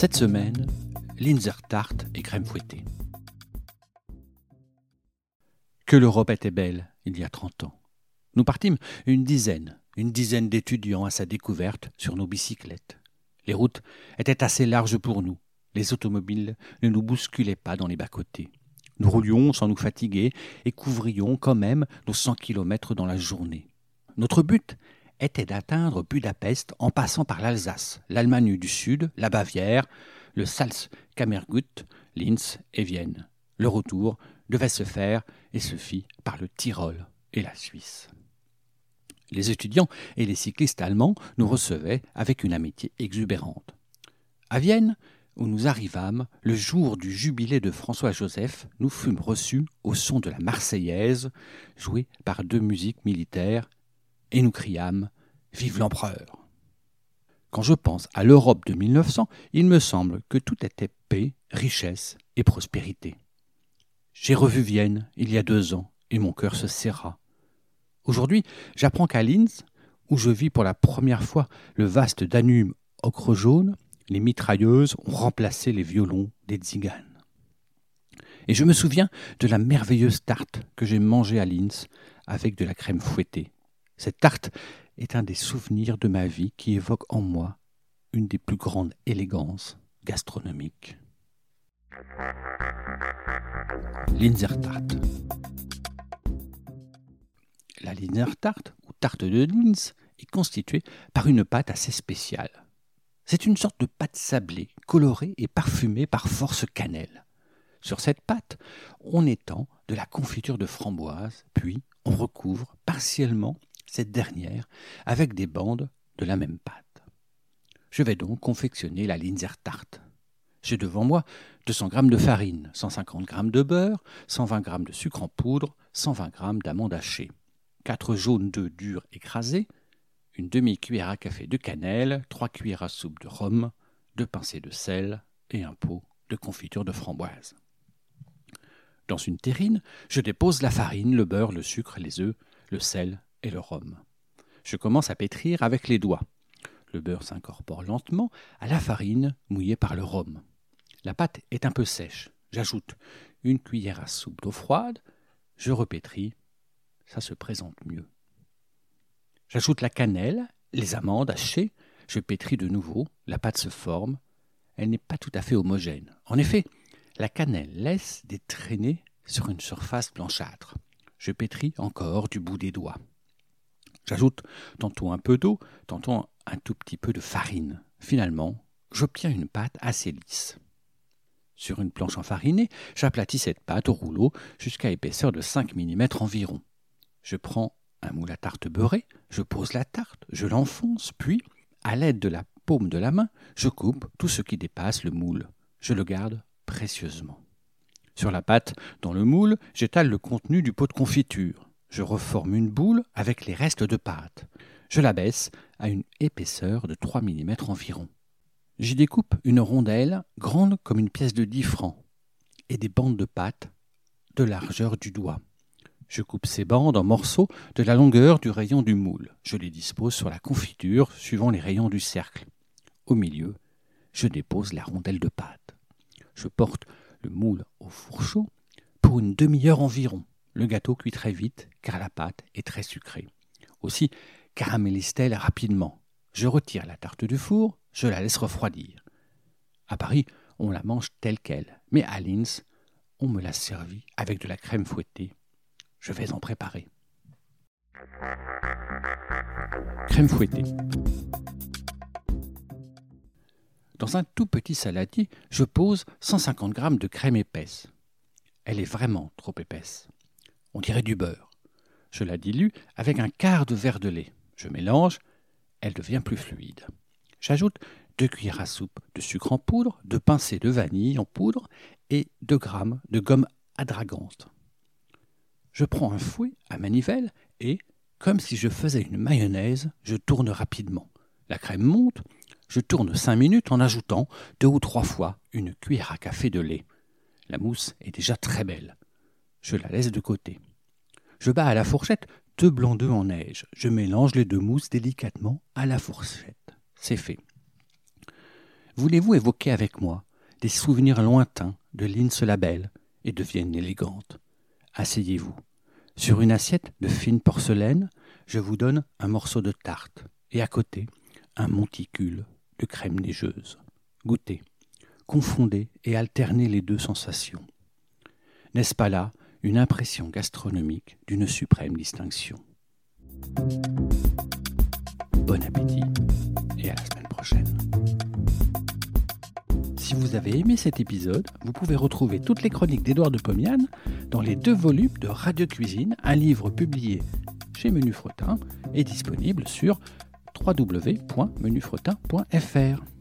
Cette semaine, Linzer tarte et crème fouettée. Que l'Europe était belle il y a trente ans. Nous partîmes une dizaine, une dizaine d'étudiants à sa découverte sur nos bicyclettes. Les routes étaient assez larges pour nous. Les automobiles ne nous bousculaient pas dans les bas-côtés. Nous roulions sans nous fatiguer et couvrions quand même nos cent kilomètres dans la journée. Notre but était d'atteindre Budapest en passant par l'Alsace, l'Allemagne du Sud, la Bavière, le Salzkammergut, Linz et Vienne. Le retour devait se faire et se fit par le Tyrol et la Suisse. Les étudiants et les cyclistes allemands nous recevaient avec une amitié exubérante. À Vienne, où nous arrivâmes, le jour du jubilé de François-Joseph, nous fûmes reçus au son de la Marseillaise, jouée par deux musiques militaires, et nous criâmes Vive l'empereur Quand je pense à l'Europe de 1900, il me semble que tout était paix, richesse et prospérité. J'ai revu Vienne il y a deux ans, et mon cœur se serra. Aujourd'hui, j'apprends qu'à Linz, où je vis pour la première fois le vaste Danube ocre jaune, les mitrailleuses ont remplacé les violons des tziganes. Et je me souviens de la merveilleuse tarte que j'ai mangée à Linz avec de la crème fouettée. Cette tarte est un des souvenirs de ma vie qui évoque en moi une des plus grandes élégances gastronomiques. Linzer tarte. La Linzer tarte, ou tarte de Linz, est constituée par une pâte assez spéciale. C'est une sorte de pâte sablée, colorée et parfumée par force cannelle. Sur cette pâte, on étend de la confiture de framboise, puis on recouvre partiellement cette dernière avec des bandes de la même pâte. Je vais donc confectionner la Linzer tarte. J'ai devant moi 200 g de farine, 150 g de beurre, 120 g de sucre en poudre, 120 g d'amandes hachées, 4 jaunes d'œufs durs écrasés, une demi-cuillère à café de cannelle, 3 cuillères à soupe de rhum, 2 pincées de sel et un pot de confiture de framboise. Dans une terrine, je dépose la farine, le beurre, le sucre, les œufs, le sel et le rhum. Je commence à pétrir avec les doigts. Le beurre s'incorpore lentement à la farine mouillée par le rhum. La pâte est un peu sèche. J'ajoute une cuillère à soupe d'eau froide. Je repétris. Ça se présente mieux. J'ajoute la cannelle, les amandes hachées. Je pétris de nouveau. La pâte se forme. Elle n'est pas tout à fait homogène. En effet, la cannelle laisse des traînées sur une surface blanchâtre. Je pétris encore du bout des doigts. J'ajoute tantôt un peu d'eau, tantôt un tout petit peu de farine. Finalement, j'obtiens une pâte assez lisse. Sur une planche enfarinée, j'aplatis cette pâte au rouleau jusqu'à épaisseur de 5 mm environ. Je prends un moule à tarte beurré, je pose la tarte, je l'enfonce, puis, à l'aide de la paume de la main, je coupe tout ce qui dépasse le moule. Je le garde précieusement. Sur la pâte, dans le moule, j'étale le contenu du pot de confiture. Je reforme une boule avec les restes de pâte. Je la baisse à une épaisseur de 3 mm environ. J'y découpe une rondelle grande comme une pièce de 10 francs et des bandes de pâte de largeur du doigt. Je coupe ces bandes en morceaux de la longueur du rayon du moule. Je les dispose sur la confiture suivant les rayons du cercle. Au milieu, je dépose la rondelle de pâte. Je porte le moule au four chaud pour une demi-heure environ. Le gâteau cuit très vite car la pâte est très sucrée. Aussi caramélise-t-elle rapidement. Je retire la tarte du four, je la laisse refroidir. À Paris, on la mange telle qu'elle, mais à Linz, on me l'a servie avec de la crème fouettée. Je vais en préparer. Crème fouettée. Dans un tout petit saladier, je pose 150 g de crème épaisse. Elle est vraiment trop épaisse on dirait du beurre. Je la dilue avec un quart de verre de lait. Je mélange, elle devient plus fluide. J'ajoute 2 cuillères à soupe de sucre en poudre, 2 pincées de vanille en poudre et 2 g de gomme adragante. Je prends un fouet à manivelle et, comme si je faisais une mayonnaise, je tourne rapidement. La crème monte, je tourne 5 minutes en ajoutant deux ou trois fois une cuillère à café de lait. La mousse est déjà très belle. Je la laisse de côté. Je bats à la fourchette deux blancs d'œufs en neige. Je mélange les deux mousses délicatement à la fourchette. C'est fait. Voulez-vous évoquer avec moi des souvenirs lointains de Lince la Belle et de Vienne élégante? Asseyez-vous. Sur une assiette de fine porcelaine, je vous donne un morceau de tarte et à côté, un monticule de crème neigeuse. Goûtez, confondez et alternez les deux sensations. N'est-ce pas là une impression gastronomique d'une suprême distinction Bon appétit et à la semaine prochaine. Si vous avez aimé cet épisode, vous pouvez retrouver toutes les chroniques d'Édouard de Pomian dans les deux volumes de Radio Cuisine, un livre publié chez Menu Fretin et disponible sur www.menufretin.fr.